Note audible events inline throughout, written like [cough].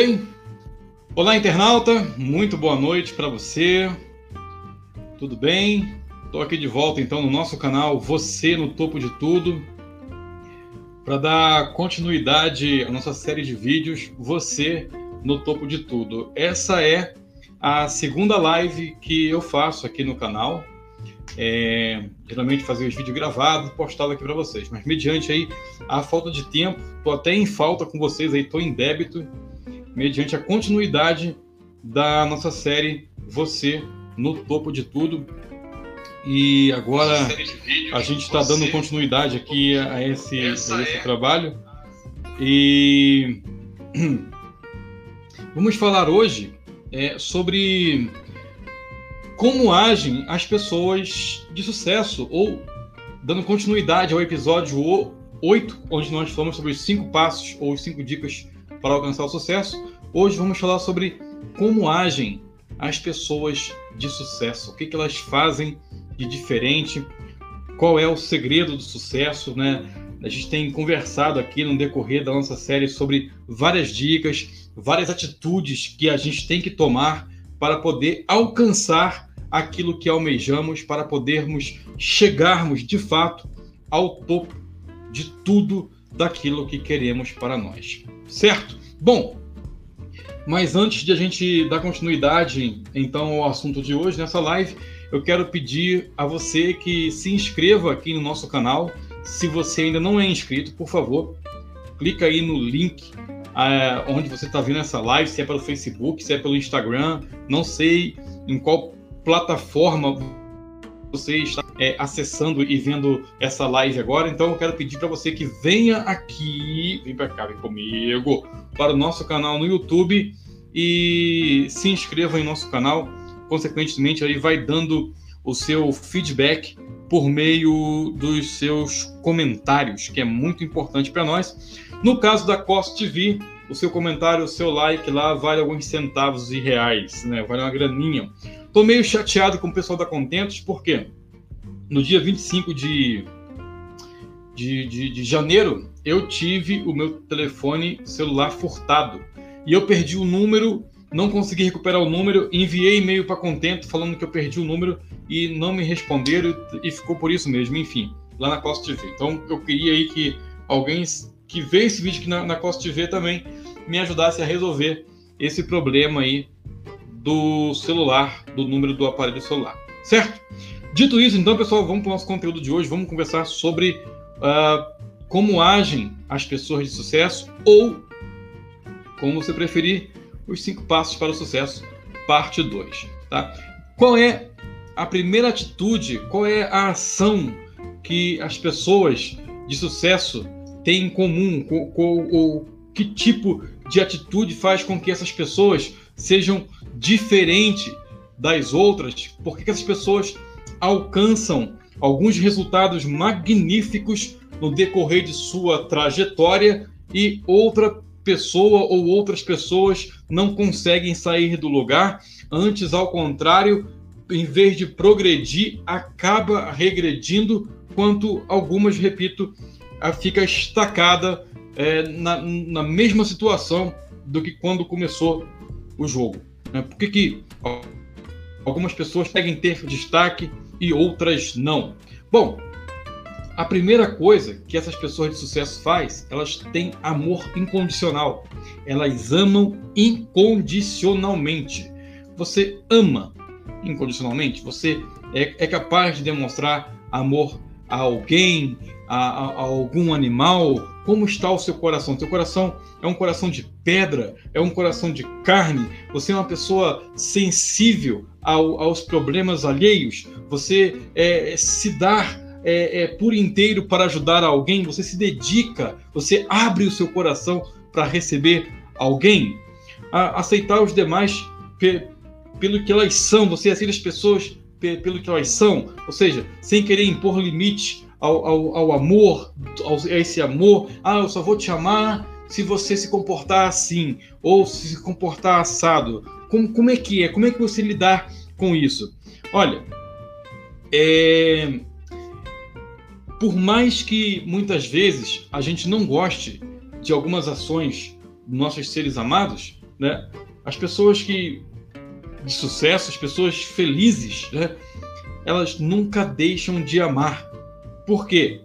Bem, olá internauta, muito boa noite para você. Tudo bem? Estou aqui de volta então no nosso canal Você no Topo de Tudo para dar continuidade à nossa série de vídeos Você no Topo de Tudo. Essa é a segunda live que eu faço aqui no canal. É, geralmente fazer os vídeos gravados, postado aqui para vocês. Mas mediante aí a falta de tempo, estou até em falta com vocês aí, estou em débito, mediante a continuidade da nossa série Você no Topo de Tudo. E agora a gente está dando continuidade aqui a esse, a esse é trabalho. E [clears throat] vamos falar hoje é, sobre como agem as pessoas de sucesso, ou dando continuidade ao episódio 8, onde nós falamos sobre os cinco passos ou os cinco dicas para alcançar o sucesso. Hoje vamos falar sobre como agem as pessoas de sucesso, o que, que elas fazem de diferente, qual é o segredo do sucesso, né? A gente tem conversado aqui no decorrer da nossa série sobre várias dicas, várias atitudes que a gente tem que tomar para poder alcançar aquilo que almejamos para podermos chegarmos de fato ao topo de tudo daquilo que queremos para nós. Certo? Bom, mas antes de a gente dar continuidade então ao assunto de hoje nessa live, eu quero pedir a você que se inscreva aqui no nosso canal. Se você ainda não é inscrito, por favor, clica aí no link uh, onde você está vendo essa live, se é pelo Facebook, se é pelo Instagram, não sei em qual plataforma você está é, acessando e vendo essa live agora. Então eu quero pedir para você que venha aqui, vem para cá, vem comigo, para o nosso canal no YouTube e se inscreva em nosso canal. Consequentemente, aí vai dando o seu feedback por meio dos seus comentários, que é muito importante para nós. No caso da Cost TV, o seu comentário, o seu like lá vale alguns centavos de reais, né? Vale uma graninha. Tô meio chateado com o pessoal da Contentos, porque no dia 25 de, de, de, de janeiro eu tive o meu telefone celular furtado. E eu perdi o número, não consegui recuperar o número, enviei e-mail para Contento falando que eu perdi o número e não me responderam e ficou por isso mesmo, enfim, lá na Costa TV. Então eu queria aí que alguém que vê esse vídeo aqui na, na Costa TV também me ajudasse a resolver esse problema aí do celular, do número do aparelho celular, certo? Dito isso, então, pessoal, vamos para o nosso conteúdo de hoje. Vamos conversar sobre uh, como agem as pessoas de sucesso ou, como você preferir, os cinco passos para o sucesso, parte 2. Tá? Qual é a primeira atitude, qual é a ação que as pessoas de sucesso têm em comum? Ou que tipo de atitude faz com que essas pessoas sejam diferentes das outras? Por que essas pessoas alcançam alguns resultados magníficos no decorrer de sua trajetória e outra pessoa ou outras pessoas não conseguem sair do lugar, antes, ao contrário, em vez de progredir, acaba regredindo, quanto algumas, repito, fica estacada é, na, na, mesma situação do que quando começou o jogo. Né? Por que, que algumas pessoas conseguem ter destaque e outras não? Bom, a primeira coisa que essas pessoas de sucesso faz, elas têm amor incondicional. Elas amam incondicionalmente. Você ama incondicionalmente? Você é, é capaz de demonstrar amor a alguém, a, a, a algum animal? Como está o seu coração? Seu coração é um coração de pedra? É um coração de carne? Você é uma pessoa sensível ao, aos problemas alheios? Você é, se dá é, é, por inteiro para ajudar alguém? Você se dedica? Você abre o seu coração para receber alguém? A, aceitar os demais pe, pelo que elas são? Você aceita as pessoas pelo que elas são, ou seja, sem querer impor limite ao, ao, ao amor, a esse amor. Ah, eu só vou te amar se você se comportar assim, ou se comportar assado. Como, como é que é? Como é que você lidar com isso? Olha, é... por mais que muitas vezes a gente não goste de algumas ações dos nossos seres amados, né? As pessoas que de sucesso, as pessoas felizes, né? Elas nunca deixam de amar. Por quê?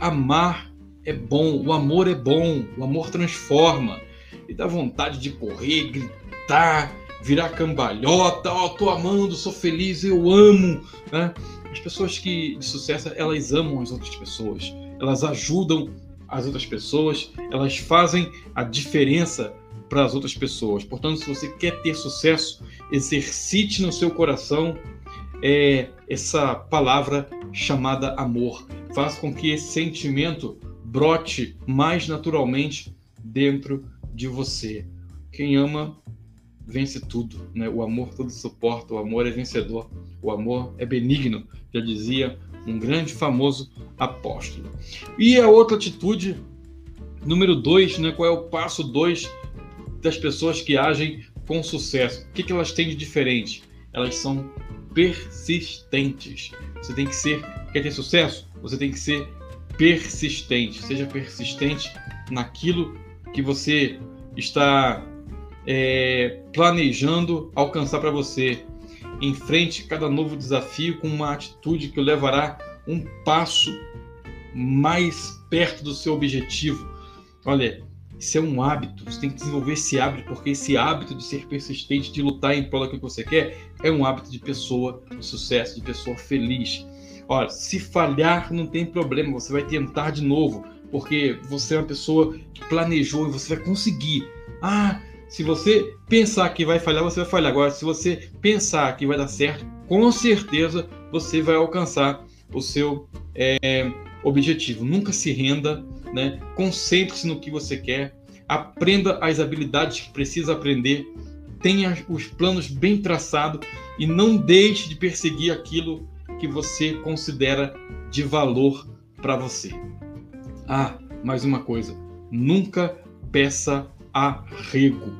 Amar é bom, o amor é bom, o amor transforma. E dá vontade de correr, gritar, virar cambalhota, ó, oh, tô amando, sou feliz, eu amo, né? As pessoas que de sucesso, elas amam as outras pessoas, elas ajudam as outras pessoas, elas fazem a diferença para as outras pessoas. Portanto, se você quer ter sucesso, exercite no seu coração é, essa palavra chamada amor. Faça com que esse sentimento brote mais naturalmente dentro de você. Quem ama vence tudo, né? O amor tudo suporta, o amor é vencedor, o amor é benigno, já dizia um grande famoso apóstolo. E a outra atitude, número dois, né? Qual é o passo dois das pessoas que agem com sucesso? O que, que elas têm de diferente? Elas são persistentes. Você tem que ser, quer ter sucesso? Você tem que ser persistente. Seja persistente naquilo que você está é, planejando alcançar para você. Enfrente cada novo desafio com uma atitude que o levará um passo mais perto do seu objetivo. Olha, isso é um hábito, você tem que desenvolver esse hábito, porque esse hábito de ser persistente, de lutar em prol daquilo que você quer, é um hábito de pessoa de sucesso, de pessoa feliz. Olha, se falhar não tem problema, você vai tentar de novo, porque você é uma pessoa que planejou e você vai conseguir. Ah, se você pensar que vai falhar, você vai falhar. Agora, se você pensar que vai dar certo, com certeza você vai alcançar o seu é, objetivo. Nunca se renda, né? concentre-se no que você quer, aprenda as habilidades que precisa aprender, tenha os planos bem traçados e não deixe de perseguir aquilo que você considera de valor para você. Ah, mais uma coisa, nunca peça arrego,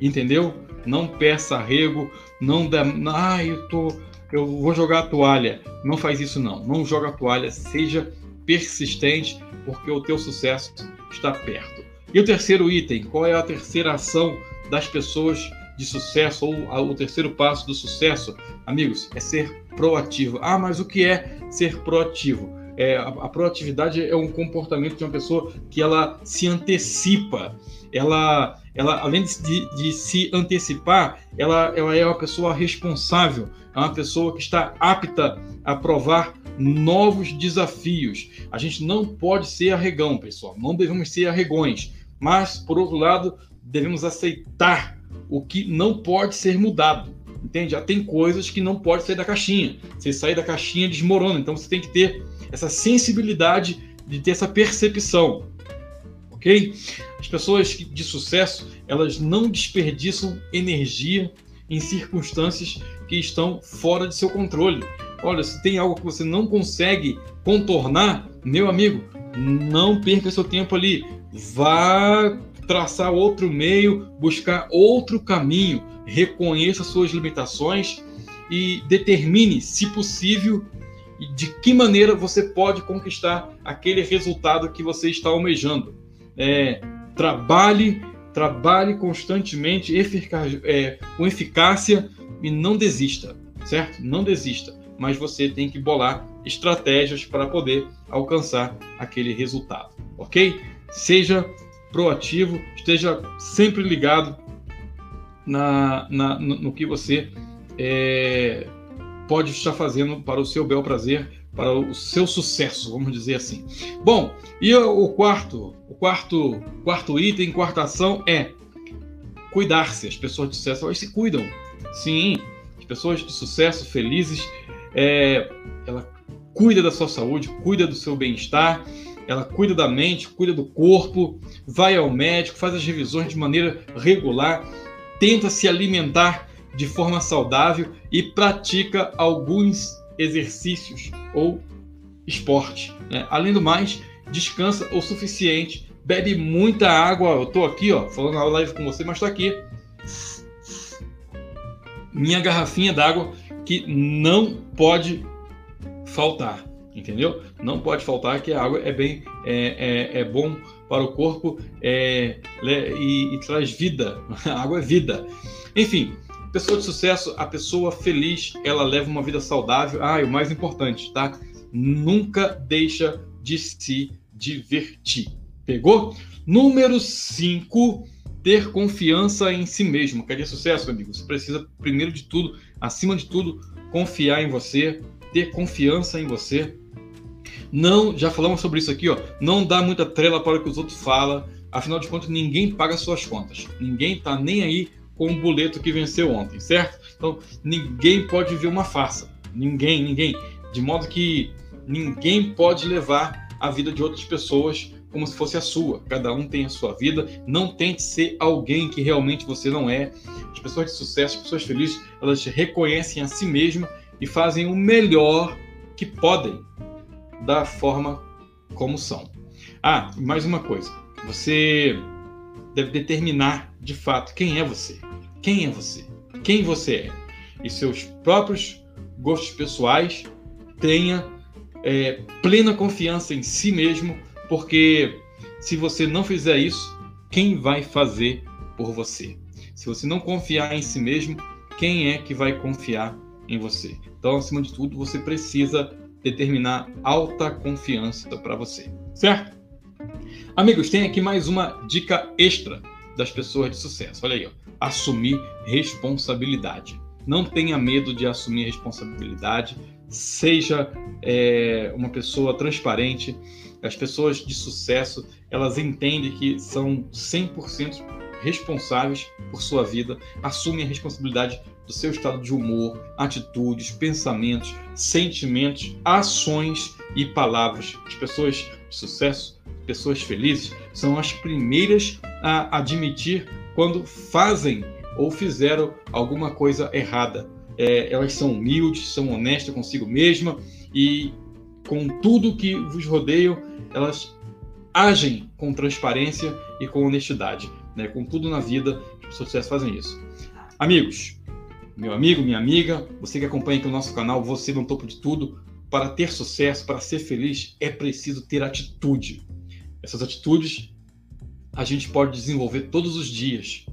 entendeu? Não peça arrego, não dá, ah, eu tô, eu vou jogar a toalha. Não faz isso não, não joga a toalha, seja persistente, porque o teu sucesso está perto. E o terceiro item, qual é a terceira ação das pessoas de sucesso ou o terceiro passo do sucesso, amigos, é ser proativo. Ah, mas o que é ser proativo? É, a, a, proatividade é um comportamento de uma pessoa que ela se antecipa. Ela, ela além de, de se antecipar, ela, ela é uma pessoa responsável, é uma pessoa que está apta a provar novos desafios. A gente não pode ser arregão, pessoal. Não devemos ser arregões. Mas, por outro lado, devemos aceitar o que não pode ser mudado. Entende? Já tem coisas que não pode sair da caixinha. Você sair da caixinha desmorona. Então você tem que ter essa sensibilidade de ter essa percepção. Ok? As pessoas de sucesso, elas não desperdiçam energia em circunstâncias que estão fora de seu controle. Olha, se tem algo que você não consegue contornar, meu amigo, não perca seu tempo ali. Vá traçar outro meio, buscar outro caminho, reconheça suas limitações e determine, se possível, de que maneira você pode conquistar aquele resultado que você está almejando. É, trabalhe, trabalhe constantemente, eficaz, é, com eficácia e não desista, certo? Não desista, mas você tem que bolar estratégias para poder alcançar aquele resultado, ok? Seja proativo, esteja sempre ligado na, na no, no, que você é, pode estar fazendo para o seu bel prazer, para o seu sucesso, vamos dizer assim. Bom, e o quarto, o quarto, quarto item, quarta ação é cuidar-se. As pessoas de sucesso elas se cuidam. Sim, as pessoas de sucesso, felizes, é, ela cuida da sua saúde, cuida do seu bem-estar, ela cuida da mente, cuida do corpo, vai ao médico, faz as revisões de maneira regular, tenta se alimentar de forma saudável e pratica alguns exercícios ou esporte. Né? Além do mais, descansa o suficiente, bebe muita água. Eu estou aqui, ó, falando na live com você, mas estou aqui. Minha garrafinha d'água que não pode faltar entendeu? Não pode faltar que a água é bem é, é, é bom para o corpo é, e, e traz vida. [laughs] A água é vida. Enfim, pessoa de sucesso, a pessoa feliz, ela leva uma vida saudável. Ah, e o mais importante, tá? Nunca deixa de se divertir. Pegou? Número 5, ter confiança em si mesmo. Quer dizer sucesso, amigo? Você precisa, primeiro de tudo, acima de tudo, confiar em você, ter confiança em você. Não, já falamos sobre isso aqui, ó. Não dá muita trela para o que os outros falam. Afinal de contas, ninguém paga suas contas. Ninguém tá nem aí com o boleto que venceu ontem, certo? Então, ninguém pode ver uma farsa. Ninguém, ninguém. De modo que ninguém pode levar a vida de outras pessoas como se fosse a sua. Cada um tem a sua vida. Não tente ser alguém que realmente você não é. As pessoas de sucesso, as pessoas felizes, elas reconhecem a si mesmas e fazem o melhor que podem da forma como são. Ah, mais uma coisa. Você deve determinar de fato quem é você. Quem é você? Quem você é? E seus próprios gostos pessoais tenha é, plena confiança em si mesmo porque se você não fizer isso, quem vai fazer por você? Se você não confiar em si mesmo, quem é que vai confiar em você? Então, acima de tudo, você precisa determinar alta confiança para você, certo? Amigos, tem aqui mais uma dica extra das pessoas de sucesso. Olha aí, ó. assumir responsabilidade. Não tenha medo de assumir responsabilidade. Seja é, uma pessoa transparente as pessoas de sucesso, elas entendem que são 100% responsáveis por sua vida, assumem a responsabilidade do seu estado de humor, atitudes, pensamentos, sentimentos, ações e palavras. As pessoas de sucesso, pessoas felizes, são as primeiras a admitir quando fazem ou fizeram alguma coisa errada. É, elas são humildes, são honestas consigo mesma e com tudo que vos rodeiam, elas agem com transparência e com honestidade. Né? Com tudo na vida, as pessoas de sucesso fazem isso. Amigos, meu amigo, minha amiga, você que acompanha aqui o nosso canal, você no topo de tudo, para ter sucesso, para ser feliz, é preciso ter atitude. Essas atitudes a gente pode desenvolver todos os dias.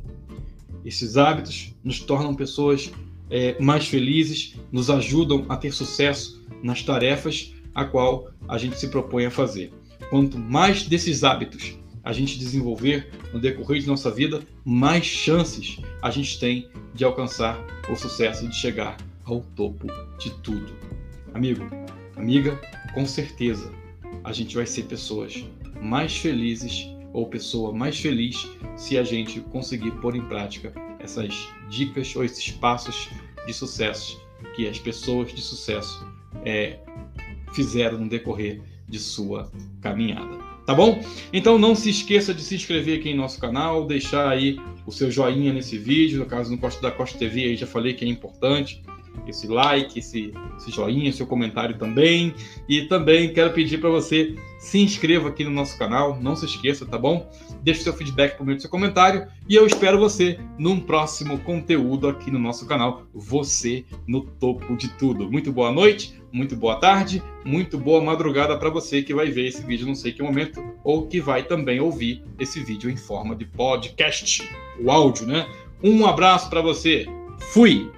Esses hábitos nos tornam pessoas é, mais felizes, nos ajudam a ter sucesso nas tarefas a qual a gente se propõe a fazer. Quanto mais desses hábitos a gente desenvolver no decorrer de nossa vida, mais chances a gente tem de alcançar o sucesso e de chegar ao topo de tudo. Amigo, amiga, com certeza a gente vai ser pessoas mais felizes ou pessoa mais feliz se a gente conseguir pôr em prática essas dicas ou esses passos de sucesso que as pessoas de sucesso é, fizeram no decorrer de sua caminhada. Tá bom? Então não se esqueça de se inscrever aqui em nosso canal, deixar aí o seu joinha nesse vídeo, no caso no Costa da Costa TV, aí já falei que é importante esse like, esse, esse joinha, seu comentário também. E também quero pedir para você se inscreva aqui no nosso canal, não se esqueça, tá bom? Deixe seu feedback por meio do seu comentário e eu espero você num próximo conteúdo aqui no nosso canal, Você no Topo de Tudo. Muito boa noite, muito boa tarde, muito boa madrugada para você que vai ver esse vídeo não sei que momento ou que vai também ouvir esse vídeo em forma de podcast, o áudio, né? Um abraço para você. Fui!